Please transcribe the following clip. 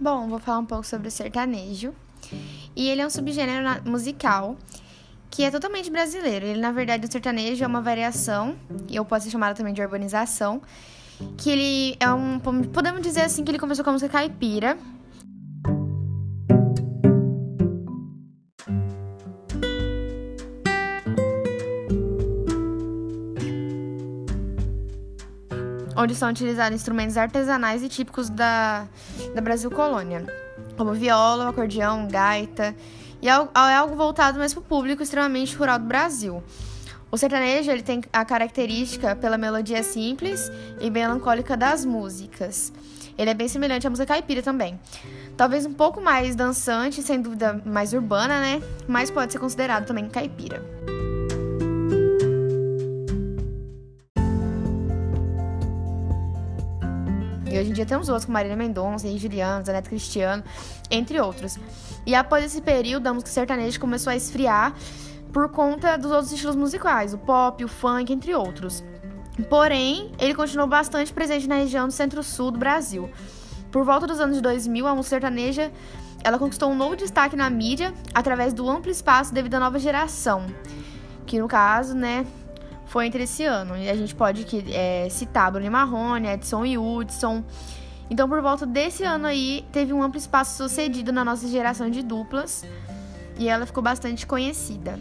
Bom, vou falar um pouco sobre o sertanejo. E ele é um subgênero musical que é totalmente brasileiro. Ele, na verdade, o sertanejo é uma variação, e eu posso ser chamada também de urbanização, que ele é um. Podemos dizer assim que ele começou com a música caipira. Onde são utilizados instrumentos artesanais e típicos da, da Brasil Colônia, como viola, acordeão, gaita, e é, é algo voltado mais para o público extremamente rural do Brasil. O sertanejo ele tem a característica pela melodia simples e melancólica das músicas. Ele é bem semelhante à música caipira também. Talvez um pouco mais dançante, sem dúvida mais urbana, né? Mas pode ser considerado também caipira. E hoje em dia temos outros, como Marília Mendonça, Henrique Juliano, Zaneto Cristiano, entre outros. E após esse período, a música sertaneja começou a esfriar por conta dos outros estilos musicais, o pop, o funk, entre outros. Porém, ele continuou bastante presente na região do centro-sul do Brasil. Por volta dos anos 2000, a música sertaneja ela conquistou um novo destaque na mídia através do amplo espaço devido à nova geração, que no caso, né, foi entre esse ano. E a gente pode é, citar Bruno Marrone, Edson e Hudson. Então, por volta desse ano aí, teve um amplo espaço sucedido na nossa geração de duplas e ela ficou bastante conhecida.